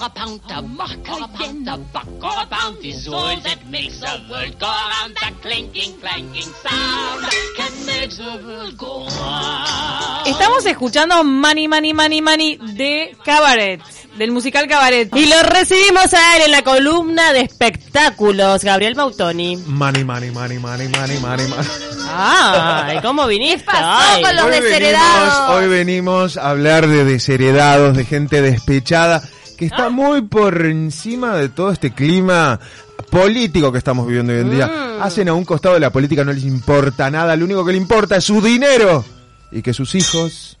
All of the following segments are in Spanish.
or a pound of muck or a pound of buck or a pound is all that makes the world go round. That clinking, clanking sound can make the world go round. Estamos escuchando Money, Money, Money, Money de Cabaret, del musical Cabaret. Y lo recibimos a él en la columna de espectáculos, Gabriel Mautoni. Money, money, money, money, money, money, money. Ay, ¿cómo viniste? ¿Qué pasó Ay. con los Hoy venimos, desheredados? hoy venimos a hablar de desheredados, de gente despechada, que Ah. está muy por encima de todo este clima político que estamos viviendo hoy en día. Mm. Hacen a un costado de la política, no les importa nada, lo único que le importa es su dinero y que sus hijos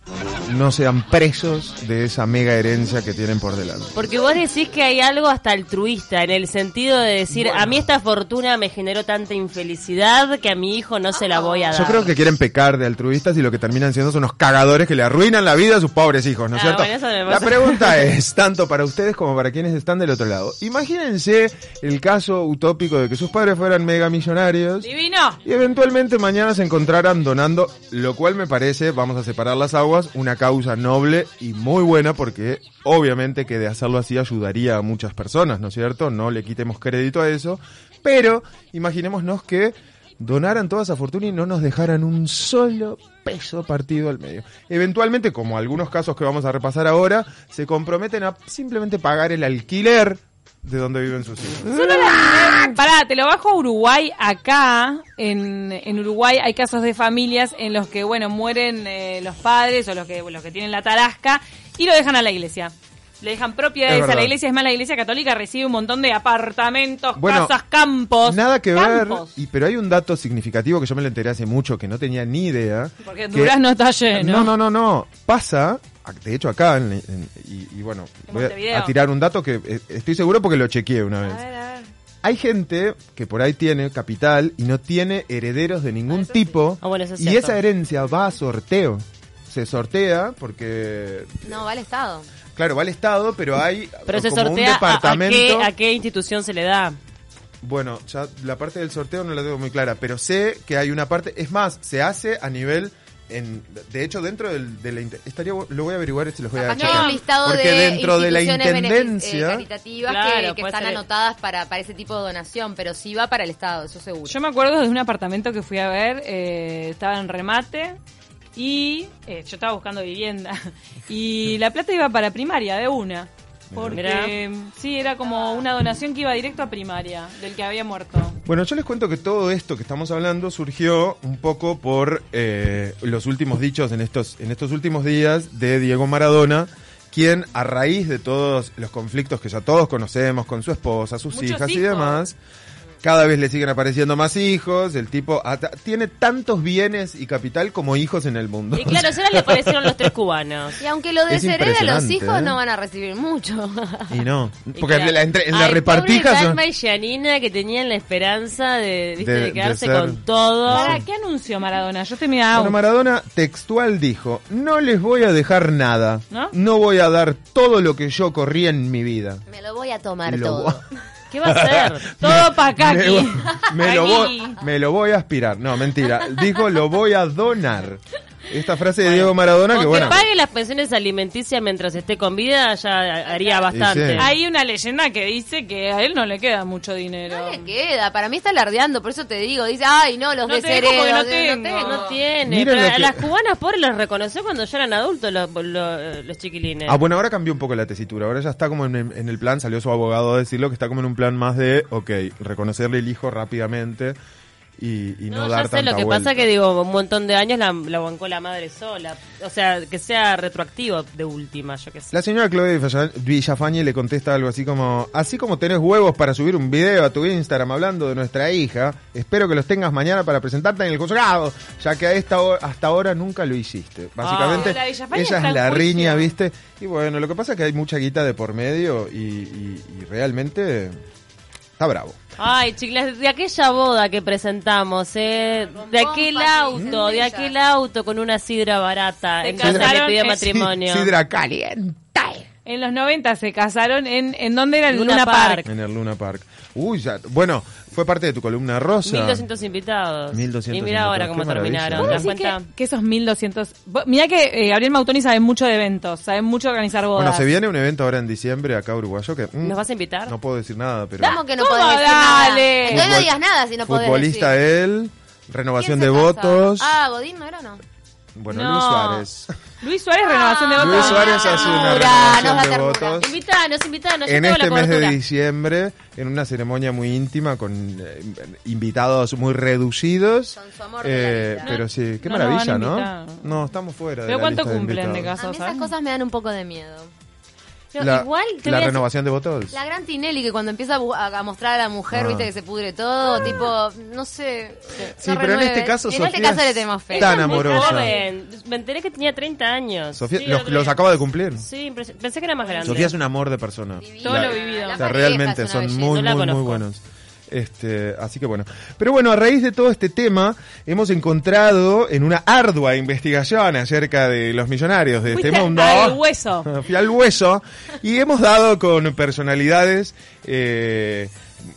no sean presos de esa mega herencia que tienen por delante. Porque vos decís que hay algo hasta altruista, en el sentido de decir, a mí esta fortuna me generó tanta infelicidad que a mi hijo no se la voy a dar. Yo creo que quieren pecar de altruistas y lo que terminan siendo son unos cagadores que le arruinan la vida a sus pobres hijos, ¿no es Ah, cierto? bueno, la pregunta es, tanto para ustedes como para quienes están del otro lado. Imagínense el caso utópico de que sus padres fueran mega millonarios Divino. y eventualmente mañana se encontraran donando, lo cual me parece, vamos a separar las aguas, una causa noble y muy buena porque obviamente que de hacerlo así ayudaría a muchas personas, ¿no es cierto? No le quitemos crédito a eso, pero imaginémonos que donaran toda esa fortuna y no nos dejaran un solo peso partido al medio. Eventualmente, como algunos casos que vamos a repasar ahora, se comprometen a simplemente pagar el alquiler de donde viven sus hijos. Pará, te lo bajo a Uruguay. Acá, en, en Uruguay, hay casos de familias en los que, bueno, mueren eh, los padres o los que, los que tienen la tarasca y lo dejan a la iglesia. Le dejan Es propiedades a la iglesia. Es más, la iglesia católica recibe un montón de apartamentos, Bueno, casas, campos. Nada que ver, y, pero hay un dato significativo que yo me lo enteré hace mucho, que no tenía ni idea. Porque que- Durazno está lleno. No, no, no, no. Pasa, de hecho acá, en- en- y, y bueno, En voy a- a, tirar un dato que eh, estoy seguro porque lo chequeé una A vez. ver, a ver. Hay gente que por ahí tiene capital y no tiene herederos de ningún tipo, Ah, bueno, eso es y esa herencia va a sorteo. Se sortea porque, No, va al Estado. claro, va al Estado, pero hay Pero se como un sortea a, a departamento. qué, a qué institución se le da. Bueno, ya la parte del sorteo no la tengo muy clara, pero sé que hay una parte, es más, se hace a nivel, en, de hecho dentro del, de la, estaría, lo voy a averiguar si los voy a checar. un listado Porque de dentro de la benefic- intendencia, eh, caritativas Claro, que, que están ser. anotadas para, para ese tipo de donación, pero sí va para el Estado, eso seguro. Yo me acuerdo de un apartamento que fui a ver, eh, estaba en remate y eh, yo estaba buscando vivienda y la plata iba para primaria de una. Porque Mirá. sí, era como una donación que iba directo a primaria del que había muerto. Bueno, yo les cuento que todo esto que estamos hablando surgió un poco por eh, los últimos dichos en estos, en estos últimos días de Diego Maradona, quien a raíz de todos los conflictos que ya todos conocemos con su esposa, sus Muchos hijas y demás, cada vez le siguen apareciendo más hijos, el tipo ata- tiene tantos bienes y capital como hijos en el mundo. Y claro, ya le aparecieron los tres cubanos. Y aunque lo Es deshereda, los hijos ¿eh? no van a recibir mucho. Y no, Y porque claro. la, entre- en la repartija son- y Janina que tenían la esperanza de, ¿viste? De- de de quedarse ser- con todo. ¿Para qué anunció Maradona? Yo estoy mirando. Bueno, Maradona textual dijo, no les voy a dejar nada, ¿No? voy a dar todo lo que yo corrí en mi vida. Me lo voy a tomar Lo todo. ¿Qué va a hacer? Todo pa' acá me, aquí. me lo voy, me lo voy a aspirar. No, mentira. Dijo, lo voy a donar. Esta frase de Diego Maradona que bueno... que pague las pensiones alimenticias mientras esté con vida ya haría bastante. sí. Hay una leyenda que dice que a él no le queda mucho dinero. No le queda, para mí está alardeando, por eso te digo, dice, ay no, los No no tengo. No tiene. Pero lo a que- las cubanas pobres los reconoció cuando ya eran adultos los, los, los chiquilines. Ah, bueno, ahora cambió un poco la tesitura. Ahora ya está como en, en el plan, salió su abogado a decirlo, que está como en un plan más de, ok, reconocerle el hijo rápidamente y, y no, No, dar ya sé, tanta lo que vuelta. pasa que digo, un montón de años la, la bancó la madre sola. O sea, que sea retroactivo de última, yo qué sé. La señora Chloe Villa- Villafañe le contesta algo así como, así como tenés huevos para subir un video a tu Instagram hablando de nuestra hija, espero que los tengas mañana para presentarte en el juzgado, ya que a esta hasta ahora nunca lo hiciste. Básicamente, Ah. Está es la riña, ¿viste? Y bueno, lo que pasa es que hay mucha guita de por medio y, y- y realmente está bravo. Ay, chicas, de aquella boda que presentamos, eh, de aquel auto, de aquel auto con una sidra barata, Se en casa le casaron pidió matrimonio. Sidra caliente. En los 90 se casaron en, ¿en dónde era? En Luna Luna, Park. Park. En el Luna Park. Uy, ya. Bueno, fue parte de tu columna rosa. 1200 invitados. 1200 y mira ahora cómo terminaron. ¿Te ¿Puedo das decir cuenta? que, que esos 1200... Vos- Mirá que eh, Gabriel Mautoni sabe mucho de eventos, sabe mucho de organizar bodas. Bueno, se viene un evento ahora en diciembre acá uruguayo que... mm, ¿Nos vas a invitar? No puedo decir nada, pero... ¿Cómo que no ¿Cómo? podés decir Dale. nada? Entonces no digas nada si no podés Futbolista decir. él, renovación ¿Quién de casa? votos. Ah, Godín no era o no. Bueno, No. Luis Suárez. Luis Suárez, renovación de votos. Luis Suárez hace una renovación nos de ternura. votos. Invitanos. yo En este la mes de diciembre, en una ceremonia muy íntima con eh, invitados muy reducidos. Son su amor de la vida. pero sí, qué No maravilla, ¿no? No, estamos fuera. de ¿Pero la cuánto lista de cumplen de invitados. A mí esas cosas me dan un poco de miedo. Pero La, igual te la a decir- renovación de votos. La gran Tinelli que cuando empieza a, a- mostrar a la mujer, Ah. viste que se pudre todo, tipo, no sé. Sí, no pero en renueve. este caso en este Sofía caso le es tenemos fe. tan amorosa. joven. Me enteré que tenía 30 años. Sofía, Sí, los, los acaba de cumplir. Sí, pensé que era más grande. Sofía es un amor de persona. Todo lo vivido. La O sea, realmente son muy, muy, muy buenos. Este, así que bueno. Pero bueno, a raíz de todo este tema, hemos encontrado en una ardua investigación acerca de los millonarios de este mundo. al hueso. Fui al hueso y hemos dado con personalidades, eh,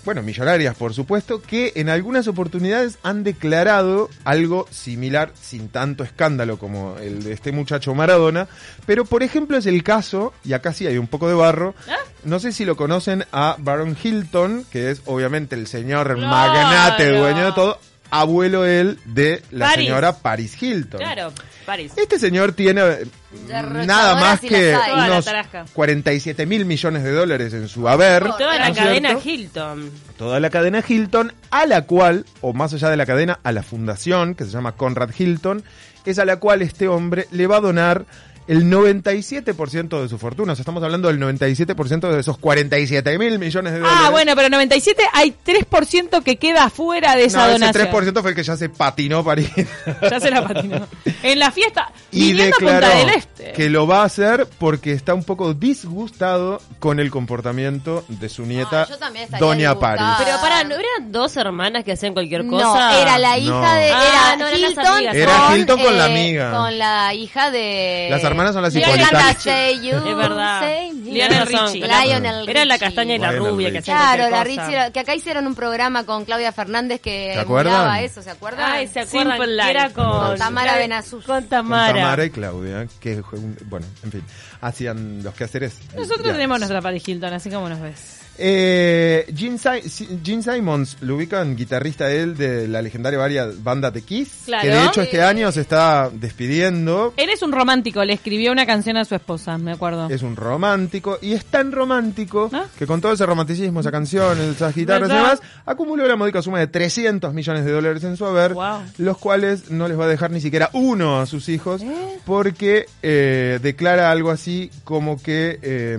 bueno, millonarias por supuesto, que en algunas oportunidades han declarado algo similar, sin tanto escándalo como el de este muchacho Maradona, pero por ejemplo es el caso, y acá sí hay un poco de barro, no sé si lo conocen a Baron Hilton, que es obviamente el señor magnate, dueño de todo, abuelo él de la Paris. señora Paris Hilton. Claro, París. Este señor tiene eh, nada más que unos tarasca. 47 mil millones de dólares en su haber. Y Toda ¿no la cadena cierto? Hilton. Toda la cadena Hilton, a la cual, o más allá de la cadena, a la fundación, que se llama Conrad Hilton, es a la cual este hombre le va a donar el 97% de su fortuna. O sea, estamos hablando del 97% de esos 47 mil millones de dólares. Ah, bueno, pero 97 hay 3% que queda fuera de esa no, ese donación. 3% fue el que ya se patinó París. Ya se la patinó. En la fiesta, y declaró Punta del Este. que lo va a hacer porque está un poco disgustado con el comportamiento de su nieta, Ah, Doña. Paris. Pero para, ¿no eran dos hermanas que hacían cualquier cosa? No, era la hija No. de. Ah, Era las Hilton. amigas. Era con, Hilton con la eh, amiga. Con la hija de. Las hermanas son las you, Es verdad. Lionel Richie. Lionel Era la castaña y la Lionel rubia que Richie. hacían Claro, la. Richie, que acá hicieron un programa con Claudia Fernández que emulaba eso, ¿se acuerdan? Ay, ¿se acuerdan? Que. Era con... Con Tamara Benazuz. Con Con Tamara. Tamara y Claudia, que fue un- bueno, en fin, hacían los quehaceres. Nosotros tenemos nuestra Paris Hilton, así como nos ves. Eh, Gene, Si- Si- Gene Simons, lo ubican, guitarrista él de la legendaria banda The Kiss, Claro. que de hecho este año se está despidiendo. Él es un romántico, le escribió una canción a su esposa, me acuerdo. Es un romántico y es tan romántico ¿Ah? que con todo ese romanticismo, esa canción, esas guitarras y demás, acumuló la módica suma de 300 millones de dólares en su haber, Wow. los cuales no les va a dejar ni siquiera uno a sus hijos, ¿Eh? porque eh, declara algo así como que eh,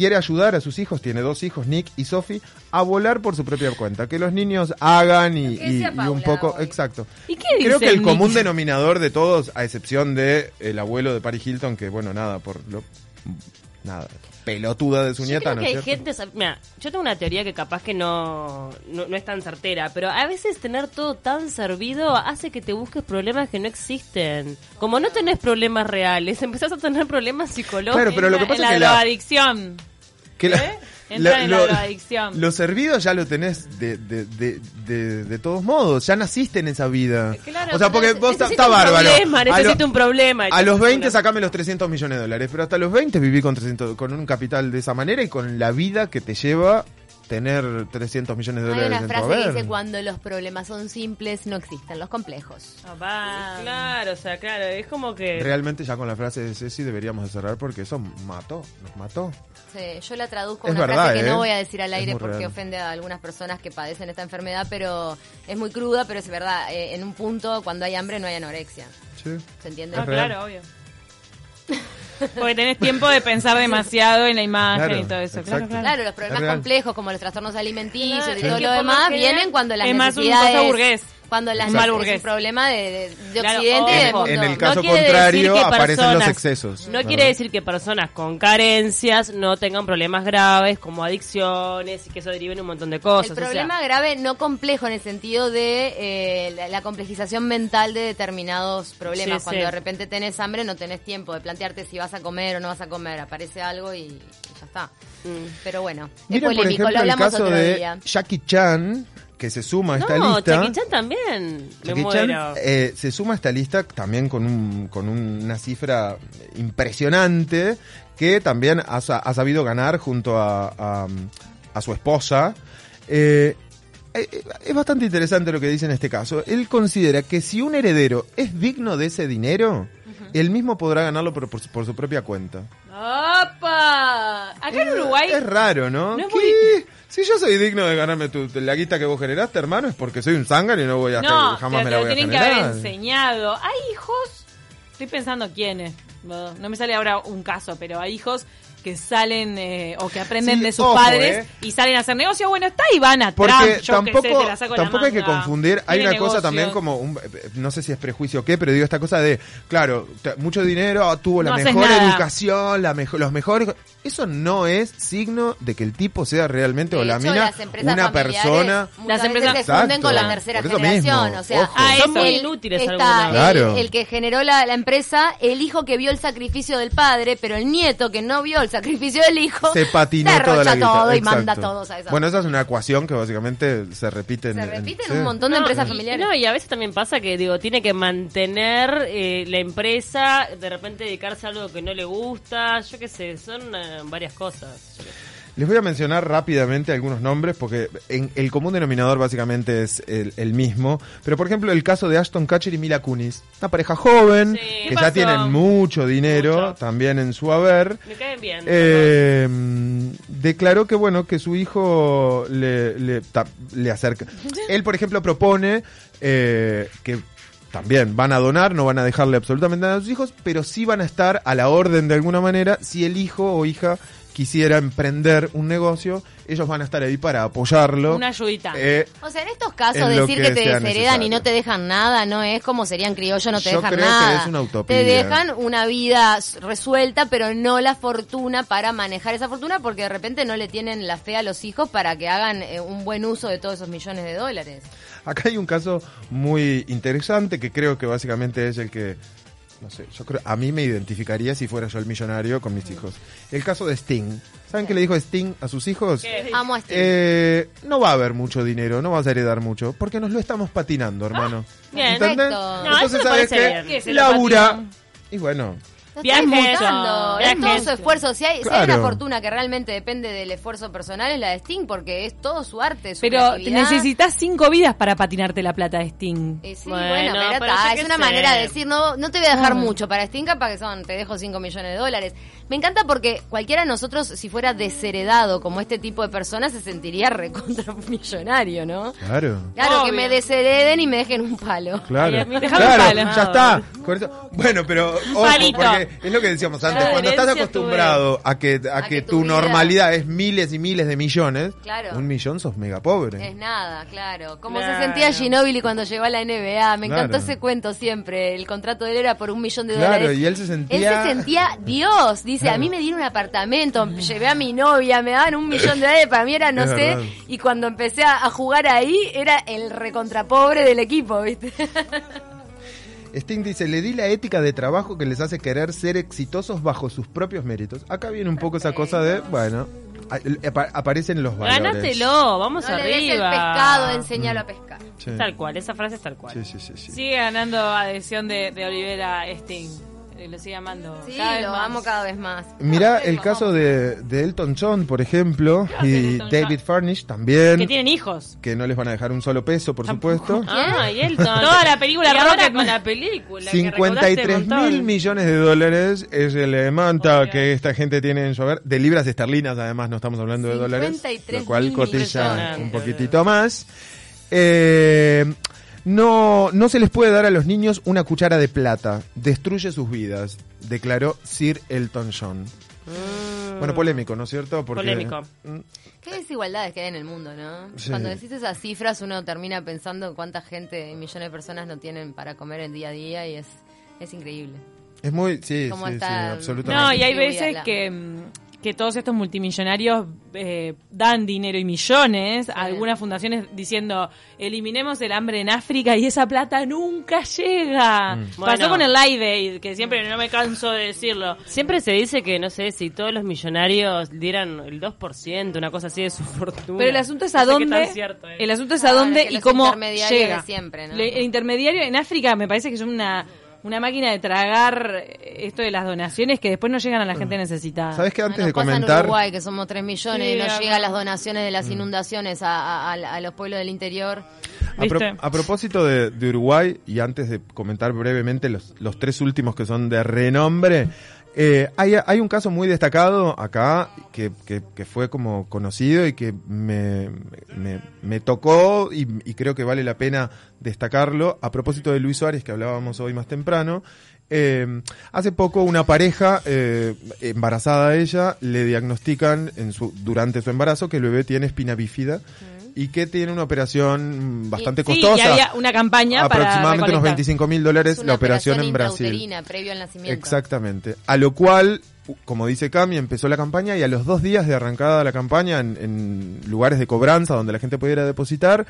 quiere ayudar a sus hijos, tiene dos hijos, Nick y Sophie, a volar por su propia cuenta, que los niños hagan y, un poco, hoy. exacto. ¿Y qué Creo que el Nick? común denominador de todos, a excepción de el abuelo de Paris Hilton, que bueno, nada, por lo nada, pelotuda de su Yo nieta, creo ¿no que es hay cierto? gente, mira, yo tengo una teoría que capaz que no, no, no es tan certera, pero a veces tener todo tan servido hace que te busques problemas que no existen. Como no tenés problemas reales, empezás a tener problemas psicológicos. Claro, pero lo que En pasa la es que la- drogadicción. Que la- ¿Eh? Entra en la drogadicción. Lo servido ya lo tenés de, de, de, de, de todos modos, ya naciste en esa vida. Claro, o sea, porque vos está, bárbaro. problema, A necesito lo- un problema. A los 20 Una- sacame los 300 millones de dólares, pero hasta los 20 viví con 300, con un capital de esa manera y con la vida que te lleva tener 300 millones de Hay dólares una en tu frase que haber. dice cuando los problemas son simples no existen los complejos. Claro, o sea, claro, es como que... Realmente ya con la frase de Ceci deberíamos de cerrar porque eso mató, nos mató. Sí, yo la traduzco Es una verdad, frase que ¿eh? no voy a decir al Es aire muy porque real. ofende a algunas personas que padecen esta enfermedad, pero es muy cruda, pero es verdad. eh, en un punto, cuando hay hambre, no hay anorexia. Sí. ¿Se entiende? Ah, Es real. claro, obvio. Porque tenés tiempo de pensar demasiado en la imagen Claro, y todo eso. Claro, claro. Claro, los problemas Es complejos como los trastornos alimenticios Claro, y es todo lo demás vienen cuando las es más una necesidades cosa burgués. Cuando las Un mal es burgués. un problema de, de- de Claro, Occidente y del ojo. mundo. En el No caso quiere decir contrario que aparecen los personas- excesos. No ¿verdad? quiere decir que personas con carencias no tengan problemas graves como adicciones y que eso derive en un montón de cosas. El o sea, problema grave, no complejo en el sentido de eh, la, la complejización mental de determinados problemas. Sí, Cuando sí. de repente tenés hambre, no tenés tiempo de plantearte si vas a comer o no vas a comer. Aparece algo y, y ya está. Mm. Pero bueno, es Miren, por polémico, ejemplo, lo el hablamos caso otro de día. Jackie Chan, que se suma a esta no, lista. Jackie Chan también. Me Chan eh, se suma a esta lista también con, un, con una cifra impresionante que también ha, ha sabido ganar junto a, a- a su esposa. Eh, eh, es bastante interesante lo que dice en este caso. Él considera que si un heredero es digno de ese dinero, él mismo podrá ganarlo por, por su- por su propia cuenta. ¡Opa! Acá en Uruguay. Es raro, ¿no? No es ¿Qué? Si yo soy digno de ganarme tu, la guita que vos generaste, hermano, es porque soy un zángano y no voy a No, jamás me la voy a tienen que haber enseñado. Hay hijos, estoy pensando quiénes. No me sale ahora un caso, pero hay hijos que salen eh, o que aprenden Sí, de sus ojo, padres eh. y salen a hacer negocio. Bueno, está y van a Porque Trump, yo sé, tampoco, te la saco de la tampoco hay que confundir, hay una cosa también como, un, no sé si es prejuicio o qué, pero digo esta cosa de, claro, mucho dinero, ah, tuvo la No mejor educación, la mejor, los mejores... Eso no es signo de que el tipo sea realmente o la hecho, mina una persona... Las empresas- se funden con la tercera generación. mismo, o sea, ojo. Ah, Son muy el- inútiles está el, Claro. el que generó la, la empresa, el hijo que vio el sacrificio del padre, pero el nieto que no vio el sacrificio del hijo Se patinó toda la guita. todo y exacto. manda a todos a esa. Bueno, esa es una ecuación que básicamente se repite en... se en- repite en sí. un montón de No, empresas y- familiares. No, y a veces también pasa que, digo, tiene que mantener eh, la empresa, de repente dedicarse a algo que no le gusta, yo qué sé, son eh, varias cosas. Yo qué sé. Les voy a mencionar rápidamente algunos nombres porque en- el común denominador básicamente es el, el mismo. Pero por ejemplo el caso de Ashton Kutcher y Mila Kunis. Una pareja joven Sí, que ¿qué ya tienen mucho dinero Mucho. también en su haber. Me caen bien. Eh, declaró que bueno que su hijo le, le, ta- le acerca. Él por ejemplo propone eh, que también van a donar, no van a dejarle absolutamente nada a sus hijos, pero sí van a estar a la orden de alguna manera si el hijo o hija quisiera emprender un negocio, ellos van a estar ahí para apoyarlo. Una ayudita. Eh, O sea, en estos casos en decir que que, te desheredan y no te dejan nada no es como serían criollos, no te Yo dejan creo que nada. es una utopía. Te dejan una vida resuelta, pero no la fortuna para manejar esa fortuna porque de repente no le tienen la fe a los hijos para que hagan eh, un buen uso de todos esos millones de dólares. Acá hay un caso muy interesante que creo que básicamente es el que, no sé, yo creo, a mí me identificaría si fuera yo el millonario con mis hijos. El caso de Sting. ¿Saben qué le dijo Sting a sus hijos? Amo a Steve. Eh, no va a haber mucho dinero, no vas a heredar mucho, porque nos lo estamos patinando, hermano. bien. ¿Entendés? No, Entonces, eso ¿sabes parece qué? bien. Que se lo Labura. patinan. Y bueno, Es todo su esfuerzo. Si hay, si hay Claro. una fortuna que realmente depende del esfuerzo personal es la de Sting porque es todo su arte, su Pero necesitas cinco vidas para patinarte la plata de Sting. Y sí, Bueno, bueno, pero es una sé. manera de decir, no, no te voy a dejar Ah. mucho para Sting, para que son, te dejo 5 millones de dólares. Me encanta porque cualquiera de nosotros, si fuera desheredado como este tipo de personas, se sentiría recontra millonario, ¿no? claro. Claro, que me deshereden y me dejen un palo. Claro, claro, un palo. ya está. Bueno, pero ojo, es lo que decíamos antes, cuando estás acostumbrado a que, a A que que tu normalidad es miles y miles de millones, Claro. un millón sos mega pobre. Es nada, claro. Como Claro. se sentía Ginóbili cuando llegó a la NBA. Me encantó Claro. ese cuento siempre. El contrato de él era por un millón de Claro, dólares. y él se sentía- Él se sentía Dios. Dice, a Claro. mí me dieron un apartamento, llevé a mi novia, me daban un millón de dólares. Para mí era, no Es sé. verdad. Y cuando empecé a, a jugar ahí, era el recontrapobre del equipo, ¿viste? Sting dice, le di la ética de trabajo que les hace querer ser exitosos bajo sus propios méritos. Acá viene un poco esa cosa de, bueno, aparecen los valores. Gánatelo, vamos No le des arriba. el pescado, enseñalo a pescar. Sí. Tal cual, esa frase es tal cual. Sí, sí, sí, sí. Sigue ganando adhesión de, de Olivera Sting. Lo sigue amando. Sí, cada vez lo más. amo cada vez más. Mirá el caso de, de Elton John, por ejemplo, y Elton John? David Furnish también, Que tienen hijos. que no les van a dejar un solo peso, por supuesto. Ah, y Elton. Toda la película Rocket con la película. que 53 recaudaste un mil millones de dólares es el manta Obvio. que esta gente tiene en su hogar. De libras esterlinas, además, no estamos hablando de dólares. 53 Lo cual millones. un poquitito más. Eh, no, no se les puede dar a los niños una cuchara de plata. Destruye sus vidas, declaró Sir Elton John. Mm. Bueno, polémico, ¿no es cierto? Porque, Polémico. Mm, Qué desigualdades que hay en el mundo, ¿no? Sí. Cuando decís esas cifras uno termina pensando en cuánta gente, millones de personas no tienen para comer el día a día y es, es increíble. Es muy, sí, ¿Cómo sí, sí, está? absolutamente. No, y hay veces que, mm, que todos estos multimillonarios eh, dan dinero y millones a algunas fundaciones diciendo eliminemos el hambre en África y esa plata nunca llega. Mm. Pasó Bueno. con el Live Aid, que siempre no me canso de decirlo. Siempre se dice que, no sé, si todos los millonarios dieran el 2%, una cosa así de su fortuna. Pero el asunto es No a qué dónde, tan cierto es. el asunto es Ah, a dónde que y cómo llega. siempre, ¿no? El intermediario en África me parece que es una una máquina de tragar esto de las donaciones que después no llegan a la gente necesitada. ¿Sabes que antes Nos de pasa en comentar... Uruguay, que somos 3 millones Sí, y nos llegan las donaciones de las Mm. inundaciones a, a- a- los pueblos del interior. A, pro- a propósito de, de Uruguay, y antes de comentar brevemente los, los tres últimos que son de renombre, eh, hay, hay un caso muy destacado acá que, que- que fue como conocido y que me, me- tocó y, y creo que vale la pena destacarlo. A propósito de Luis Suárez, que hablábamos hoy más temprano, eh, hace poco una pareja, eh, embarazada ella, le diagnostican en su, durante su embarazo que el bebé tiene espina bífida y que tiene una operación bastante Sí, y costosa. había una campaña para aproximadamente unos recolectar. 25 mil Es dólares una la operación en Brasil. previo al nacimiento. Exactamente. A lo cual, como dice Cami, empezó la campaña y a los dos días de arrancada la campaña en, en lugares de cobranza donde la gente pudiera depositar,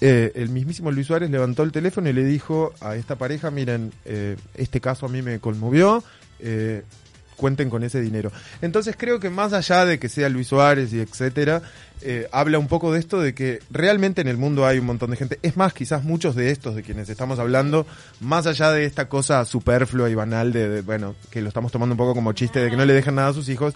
eh, el mismísimo Luis Suárez levantó el teléfono y le dijo a esta pareja, miren, eh, este caso a mí me conmovió, eh, cuenten con ese dinero. Entonces creo que más allá de que sea Luis Suárez y etcétera, eh, habla un poco de esto de que realmente en el mundo hay un montón de gente. Es más, quizás muchos de estos de quienes estamos hablando, más allá de esta cosa superflua y banal de, de, bueno, que lo estamos tomando un poco como chiste de que no le dejan nada a sus hijos,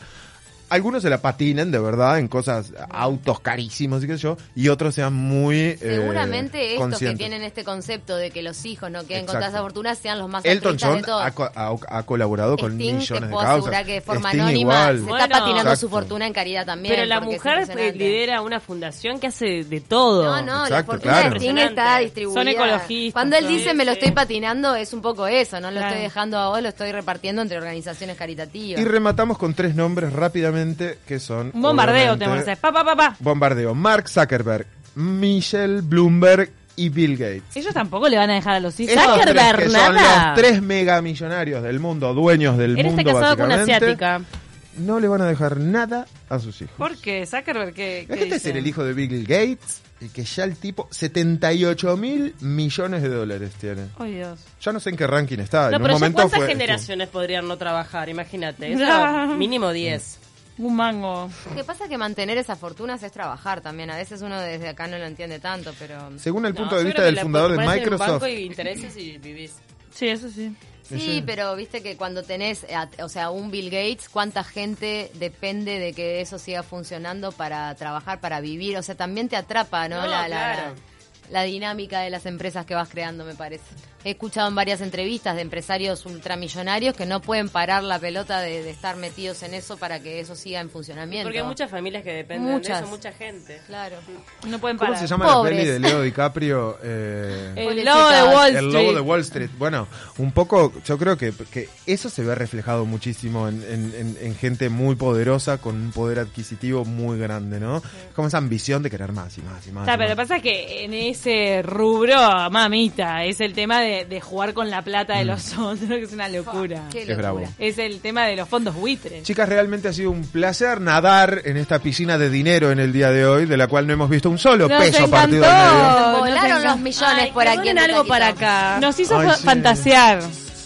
algunos se la patinen de verdad en cosas, autos carísimos y qué sé yo, y otros sean muy eh, Seguramente estos que tienen este concepto de que los hijos no queden con Exacto. tanta fortuna sean los más Elton John de todos. ha, co- ha- ha colaborado con millones te de puedo causas. asegurar que de forma Sting anónima igual. se Bueno, está patinando exacto. su fortuna en caridad también. Pero la mujer impresionante. lidera una fundación que hace de todo. No, no, la Exacto, fortuna claro. de Sting está distribuida. Son ecologistas, Cuando él dice me lo Sí, estoy patinando, es un poco eso, no lo Claro. estoy dejando a vos, lo estoy repartiendo entre organizaciones caritativas. Y rematamos con tres nombres rápidamente que son... Un bombardeo que hacer. Pa, pa, pa, pa. Bombardeo. Mark Zuckerberg, Michelle Bloomberg y Bill Gates. Ellos tampoco le van a dejar a los hijos. Zuckerberg, tres que son nada. los tres megamillonarios del mundo, dueños del Él está mundo casado con una asiática. no le van a dejar nada a sus hijos. ¿Por qué? Zuckerberg, ¿qué, qué Imagínate dice? ser el hijo de Bill Gates y que ya el tipo 78 mil millones de dólares tiene. Ay, Dios. Ya no sé en qué ranking está. No, en un pero ya momento ¿cuántas fue generaciones podrían no trabajar? Imagínate. Eso, mínimo 10. Un mango. Lo que pasa es que mantener esas fortunas es trabajar también. A veces uno desde acá no lo entiende tanto, pero... Según el No, punto de vista del fundador de un Microsoft, banco y intereses y vivís. Sí, eso sí. Sí, pero viste que cuando tenés, eh, a- o sea, un Bill Gates, ¿cuánta gente depende de que eso siga funcionando para trabajar, para vivir? O sea, también te atrapa, ¿no? No, la, la- claro. la- la dinámica de las empresas que vas creando, me parece. He escuchado en varias entrevistas de empresarios ultramillonarios que no pueden parar la pelota de, de estar metidos en eso para que eso siga en funcionamiento. Porque hay muchas familias que dependen Muchas. de eso, mucha gente. Claro. No pueden ¿cómo parar. se llama Pobres. la peli de Leo DiCaprio? Eh, El lobo de Wall El Street. lobo de Wall Street. Bueno, un poco, yo creo que, que eso se ve reflejado muchísimo en, en- en- en gente muy poderosa con un poder adquisitivo muy grande, ¿no? Como esa ambición de querer más y más y más. O sea, y pero lo que pasa es que en ese rubro, mamita, es el tema de, de jugar con la plata de los otros, que es una locura. Qué Es locura. bravo. Es el tema de los fondos buitres. Chicas, realmente ha sido un placer nadar en esta piscina de dinero en el día de hoy, de la cual no hemos visto un solo Nos peso encantó. partido al medio. Nos Volaron los millones Ay, por aquí. en algo para acá. Nos hizo Ay, fa- sí. fantasear.